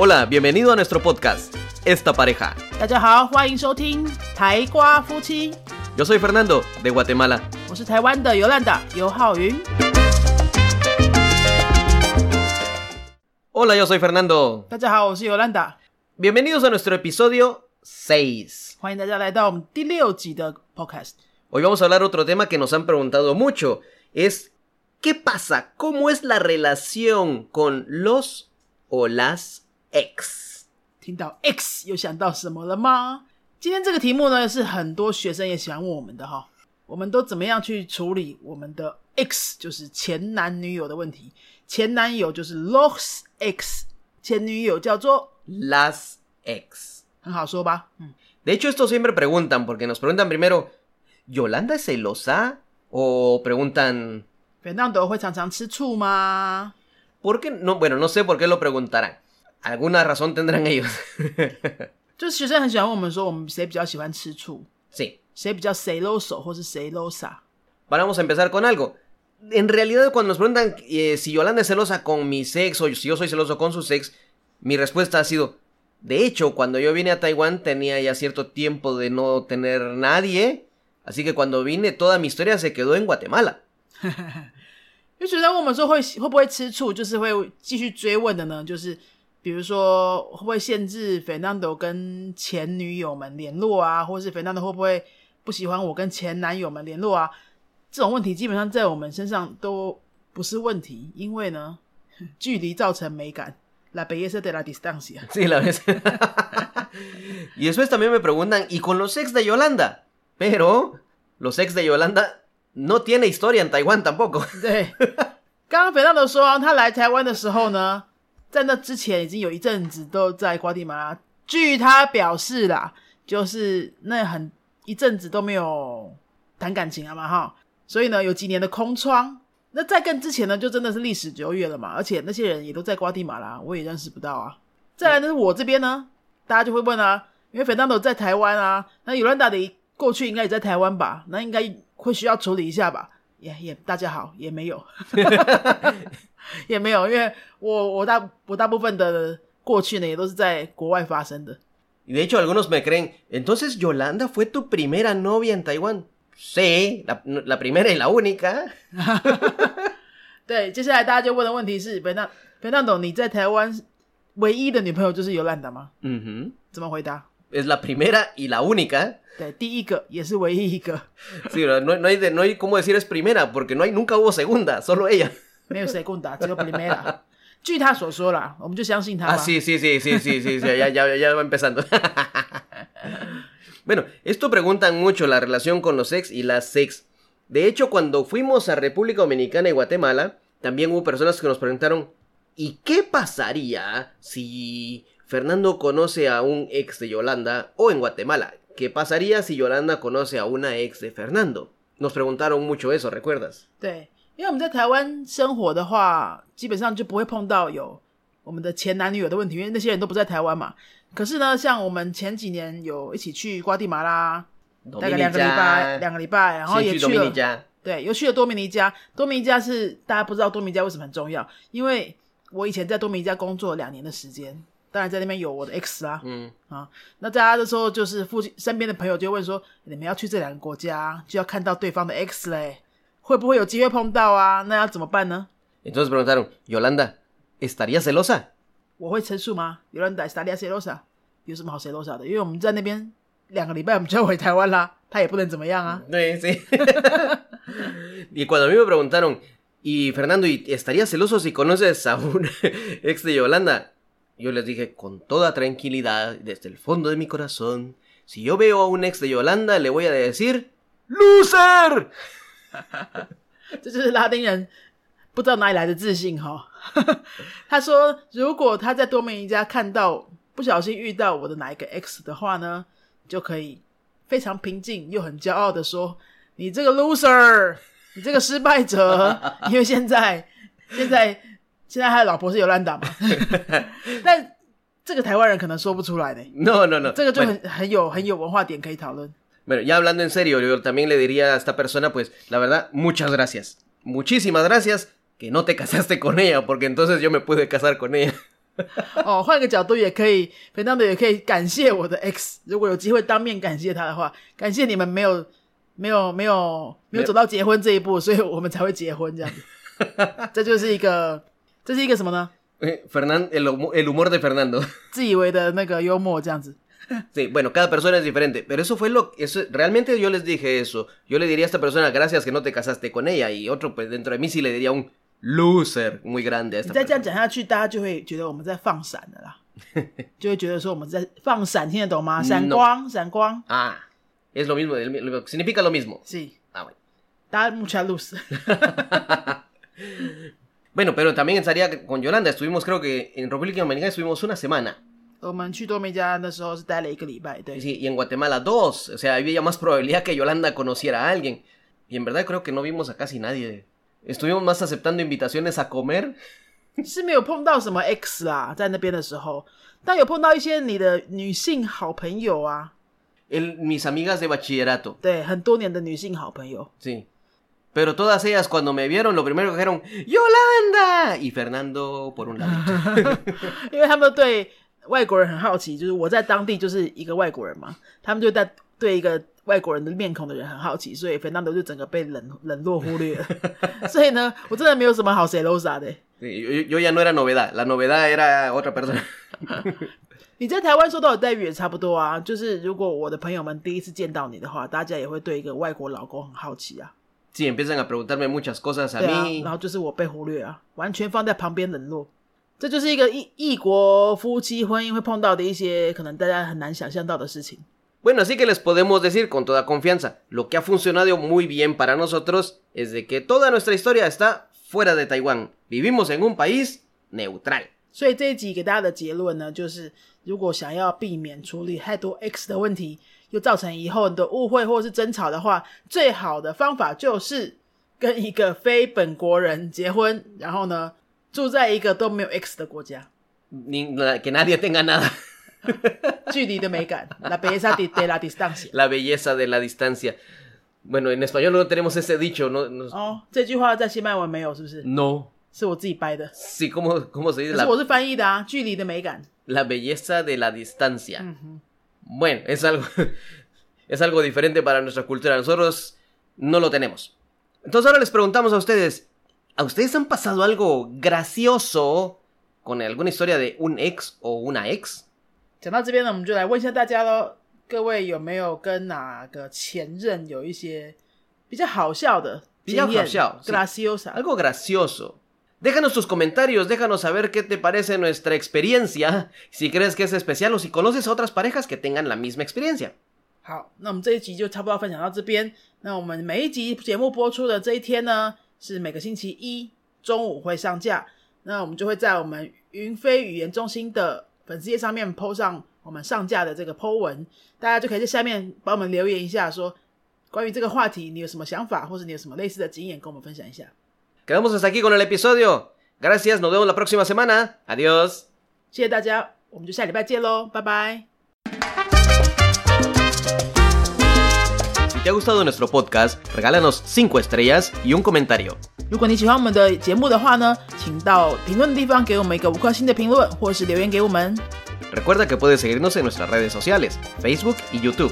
Hola, bienvenido a nuestro podcast, Esta Pareja. Yo soy Fernando, de Guatemala. Hola, yo soy Fernando. Bienvenidos a nuestro episodio 6. Hoy vamos a hablar otro tema que nos han preguntado mucho. Es, ¿qué pasa? ¿Cómo es la relación con los o las ex? 听到 X 又想到什么了吗？今天这个题目呢，是很多学生也喜欢问我们的哈。我们都怎么样去处理我们的 X，就是前男女友的问题？前男友就是 los X，前女友叫做 Las ex. 很好说吧？嗯，De hecho, esto siempre preguntan, porque nos preguntan primero, ¿Yolanda es celosa? O preguntan, 会常常吃醋吗？¿por qué? No, bueno, no sé por qué lo preguntarán. Alguna razón tendrán ellos. 就是学生很喜欢问我们说，我们谁比较喜欢吃醋， sí. 谁比较谁搂手，或是谁搂傻？ Vamos a empezar con algo. En realidad, cuando nos preguntan eh, si Yolanda es celosa con mi ex o si yo soy celoso con sus ex, mi respuesta ha sido, de hecho, cuando yo vine a Taiwán tenía ya cierto tiempo de no tener nadie, así que cuando vine toda mi historia se quedó en Guatemala. 因为学生问我们说会会不会吃醋，就是会继续追问的呢？就是 比如说会不会限制 Fernando 跟前女友们联络啊，或是 Fernando 会不会不喜欢我跟前男友们联络啊？这种问题基本上在我们身上都不是问题，因为呢，距离造成美感，la belleza de la distancia。Sí, la vez. y después también me preguntan, ¿y con los ex de Yolanda? Pero los ex de Yolanda no tiene historia en Taiwán tampoco. 对，刚刚 Fernando 说他来台湾的时候呢，在那之前已经有一阵子都在瓜地马拉。据他表示啦，就是那很一阵子都没有谈感情了嘛，哈，所以呢有几年的空窗。那在更之前呢，就真的是历史久远了嘛，而且那些人也都在瓜地马拉，我也认识不到啊。再来呢，我这边呢，大家就会问啊，因为斐丹都在台湾啊，那尤兰达的过去应该也在台湾吧，那应该会需要处理一下吧？也也，大家好，也没有，也没有，因为我我大我大部分的过去呢，也都是在国外发生的。Y de hecho algunos me creen, entonces Yolanda fue tu primera novia en Taiwán. Sí, la, la primera y la única. 对，接下来大家就问的问题是：Fernando Fernando，你在台湾唯一的女朋友就是尤兰达吗？Ujú. 怎么回答？Es la primera y la única. 对，第一个也是唯一一个， Sí, no, no hay de, no hay cómo decir es primera, porque no hay, nunca hubo segunda, solo ella. 没有谁共打，只有 Primera。据他所说啦，我们就相信他吧。 Ah, sí, sí, sí, sí, sí, sí, sí, ya, ya, ya va empezando. bueno, esto preguntan mucho la relación con los ex y las ex. De hecho, cuando fuimos a República Dominicana y Guatemala, también hubo personas que nos preguntaron, ¿y qué pasaría si Fernando conoce a un ex de Yolanda o en Guatemala? ¿Qué pasaría si Yolanda conoce a una ex de Fernando? Nos preguntaron mucho eso, ¿recuerdas? 对，因为我们在台湾生活的话，基本上就不会碰到有我们的前男女友的问题，因为那些人都不在台湾嘛。可是呢，像我们前几年有一起去瓜地马拉，大概两个礼拜，两个礼拜，然后也去去了 Dominica 对，又去了多米尼加。多米尼加是大家不知道多米尼加为什么很重要，因为我以前在多米尼加工作两年的时间，当然在那边有我的 X 啦。Mm. 啊，那大家的时候就是附近身边的朋友就问说，你们要去这两个国家，就要看到对方的 X 嘞，会不会有机会碰到啊？那要怎么办呢？Entonces preguntaron, Yolanda, ¿estaría celosa? 我会陈述吗？有人打 Stadia Celosa，有什么好 Celosa 的？因为我们在那边两个礼拜，我们就要回台湾啦，他也不能怎么样啊。Sí, sí. y cuando a mí me preguntaron, y Fernando, ¿y estarías celoso si conoces a un ex de Yolanda? Yo les dije con toda tranquilidad, desde el fondo de mi corazón, si yo veo a un ex de Yolanda, le voy a decir, ¡Loser! 这就是拉丁人不知道哪里来的自信。他说，如果他在多米尼加看到不小心遇到我的哪一个 X 的话呢，就可以非常平静又很骄傲的说：“你这个 loser，你这个失败者。”因为现在现在现在他的老婆是尤兰达嘛，但这个台湾人可能说不出来的，No, no, no. 这个就很很有很有文化点可以讨论。Bueno, ya hablando en serio, yo también le diría a esta persona, pues, la verdad, muchas gracias. Muchísimas gracias que no te casaste con ella, porque entonces yo me pude casar con ella. 哦，换个角度也可以，肥当的也可以感谢我的 X。如果有机会当面感谢他的话，感谢你们没有没有没有没有走到结婚这一步，所以我们才会结婚这样子。这就是一个，这是一个什么呢？ Eh, Fernan- el, humo- el humor de Fernando. 自以为的那个幽默这样子。 Sí, bueno, cada persona es diferente, pero eso fue lo eso realmente yo les dije eso. Yo le diría a esta persona gracias que no te casaste con ella y otro pues dentro de mí sí le diría un loser muy grande a 你 esta 再这样 persona. 讲下去，大家就会觉得我们在放闪的啦，就会觉得说我们在放闪，听得懂吗？闪光，闪光， Ah, es lo mismo, el- lo- significa lo mismo. 是 Ah, bueno. 大家 mucha luz。 Bueno, pero también estaría con Yolanda, estuvimos creo que en República Dominicana estuvimos una semana. 我们去多美家那时候是待了一个礼拜，对 Y, sí, y en Guatemala dos, o sea, había más probabilidad que Yolanda conociera a alguien. Y en verdad creo que no vimos a casi nadie. Estuvimos más aceptando invitaciones a comer 是没有碰到什么 X 啦，在那边的时候，但有碰到一些你的女性好朋友啊， el, mis amigas de bachillerato. 对，很多年的女性好朋友， Sí. Pero todas ellas cuando me vieron lo primero que dijeron, ¡Yolanda! Y Fernando por un lado. 因为他们对外国人很好奇，就是我在当地就是一个外国人嘛，他们就在对一个外国人的面孔的人很好奇，所以 Fernando 就整个被冷冷落忽略了。所以呢，我真的没有什么好 celosa 的。 Sí, yo, yo ya no era novedad, la novedad era otra persona. 你在台湾受到的待遇也差不多啊，就是如果我的朋友们第一次见到你的话，大家也会对一个外国老公很好奇啊， Sí, empiezan a preguntarme muchas cosas a 对啊， mí. 然后就是我被忽略啊，完全放在旁边冷落。这就是一个异异国夫妻婚姻会碰到的一些可能大家很难想象到的事情。 Bueno, así que les podemos decir con toda confianza, lo que ha funcionado muy bien para nosotros es de que toda nuestra historia está fuera de Taiwán. Vivimos en un país neutral. 所以这一集给大家的结论呢，就是如果想要避免处理太多 X 的问题， 又造成以后的误会或是争吵的话，最好的方法就是跟一个非本国人结婚，然后呢住在一个都没有 X 的国家，Ni, na- que nadie tenga nada. 距离的美感，la belleza de la distancia。La belleza de la distancia. Bueno, en español no tenemos ese dicho, ¿no? no- 哦，这句话在西班牙文没有，是不是？no. 是我自己掰的，Sí, ¿cómo, cómo se dice? 可 La, 是我是翻译的啊，距离的美感。la belleza de la distancia. Bueno, es algo, es algo diferente para nuestra cultura. Nosotros no lo tenemos. Entonces ahora les preguntamos a ustedes, ¿a ustedes han pasado algo gracioso con alguna historia de un ex o una ex? 讲到这边呢，我们就来问一下大家喽，各位有没有跟哪个前任有一些比较好笑的比较经验好笑是 graciosa？ Algo gracioso. Déjanos tus comentarios, déjanos saber qué te parece nuestra experiencia, si crees que es especial o si conoces a otras parejas que tengan la misma experiencia. 好，那我们这一集就差不多分享到这边。那我们每一集节目播出的这一天呢，是每个星期一中午会上架。那我们就会在我们云飞语言中心的粉丝页上面 PO 上我们上架的这个 PO 文，大家就可以在下面帮我们留言一下，说关于这个话题你有什么想法，或者你有什么类似的经验跟我们分享一下。Quedamos hasta aquí con el episodio. Gracias, nos vemos la próxima semana. Adiós. 谢谢大家，我们就下礼拜见喽，拜拜。 Si te ha gustado nuestro podcast, regálanos 5 estrellas y un comentario. 如果你喜欢我们的节目的话呢，请到评论的地方给我们一个五颗星的评论，或是留言给我们。 Recuerda que puedes seguirnos en nuestras redes sociales, Facebook y YouTube.